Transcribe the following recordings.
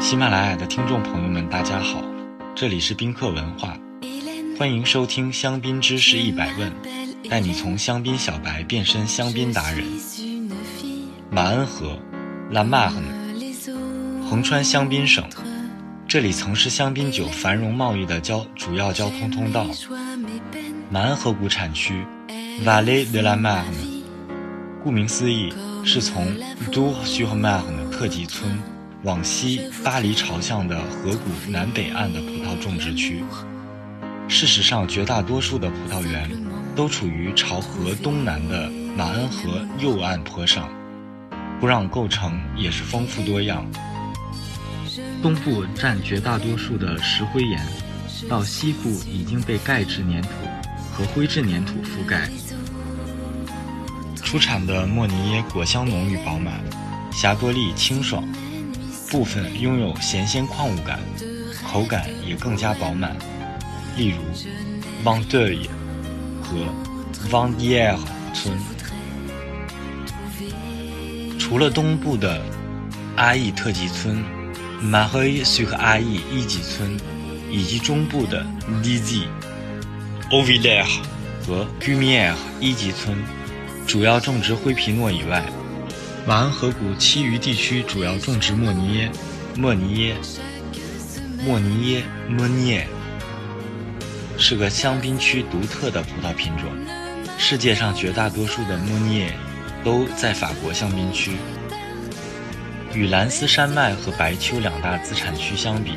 喜马拉雅的听众朋友们，大家好，这里是宾客文化，欢迎收听香槟知识一百问，带你从香槟小白变身香槟达人。马恩河，La Marne，横穿香槟省，这里曾是香槟酒繁荣贸易的交主要交通通道。马恩河谷产区 （Valle de la Marne，顾名思义，是从 Du h u m a r n 特级村往西巴黎朝向的河谷南北岸的葡萄种植区。事实上，绝大多数的葡萄园都处于朝河东南的马恩河右岸坡上。土壤构成也是丰富多样，东部占绝大多数的石灰岩，到西部已经被钙质粘土和灰质粘土覆盖。出产的莫尼耶果香浓郁饱满，霞多丽清爽，部分拥有咸鲜矿物感，口感也更加饱满。例如 v a n d e u 和 v a n d i e r 村。除了东部的阿义特级村、马赫伊苏和阿义一级村，以及中部的 DZ、o v i l e r 和 g u m i e r 一级村，主要种植灰皮诺以外，马恩河谷其余地区主要种植莫尼耶、莫尼耶、莫尼耶、莫尼耶，是个香槟区独特的葡萄品种。世界上绝大多数的莫尼耶。都在法国香槟区。与兰斯山脉和白丘两大资产区相比，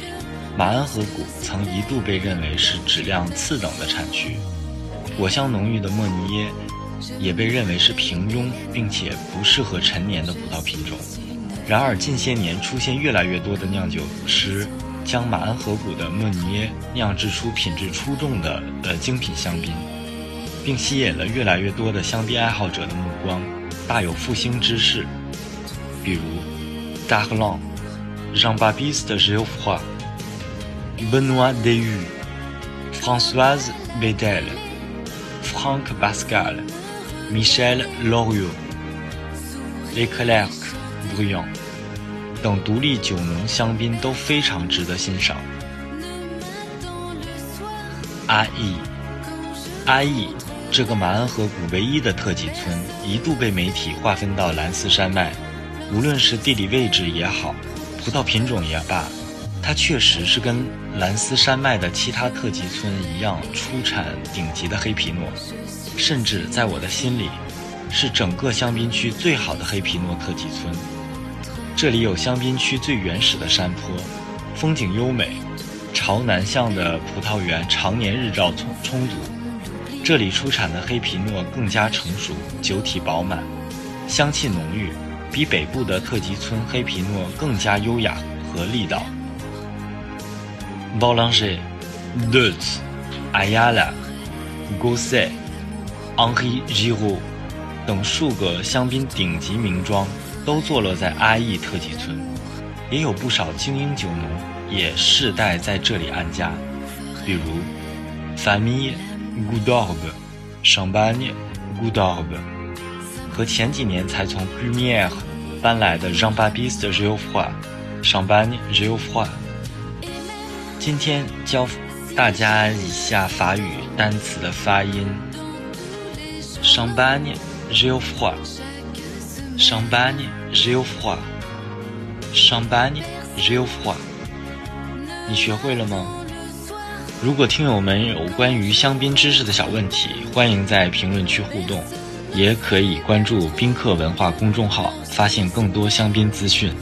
马恩河谷曾一度被认为是质量次等的产区。果香浓郁的莫尼耶也被认为是平庸并且不适合陈年的葡萄品种。然而，近些年出现越来越多的酿酒师将马恩河谷的莫尼耶酿制出品质出众的呃精品香槟，并吸引了越来越多的香槟爱好者的目光。大有复兴之势，比如 Darlan、Jean-Baptiste Geoffroy、Benoît Deyu、Françoise Bedel、Franck Pascal、Michel Loriot、Leclerc Briand 等独立酒农香槟都非常值得欣赏。阿义，阿义。这个马恩河谷唯一的特级村，一度被媒体划分到兰斯山脉。无论是地理位置也好，葡萄品种也罢，它确实是跟兰斯山脉的其他特级村一样，出产顶级的黑皮诺。甚至在我的心里，是整个香槟区最好的黑皮诺特级村。这里有香槟区最原始的山坡，风景优美，朝南向的葡萄园常年日照充充足。这里出产的黑皮诺更加成熟，酒体饱满，香气浓郁，比北部的特级村黑皮诺更加优雅和力道。Bolanger，Dut，Ayala，Gosset、Gosset、Henri Giraud 等数个香槟顶级名庄都坐落在阿义特级村，也有不少精英酒农也世代在这里安家，比如 Famille。Goudog、Champagne Goudog 和前几年才从 g u m i e r 搬来的 Jean-Baptiste Geoffroy、Champagne Geoffroy。今天教大家一下法语单词的发音：Champagne Geoffroy、Champagne Geoffroy、Champagne Geoffroy。你学会了吗？如果听友们有关于香槟知识的小问题，欢迎在评论区互动，也可以关注宾客文化公众号，发现更多香槟资讯。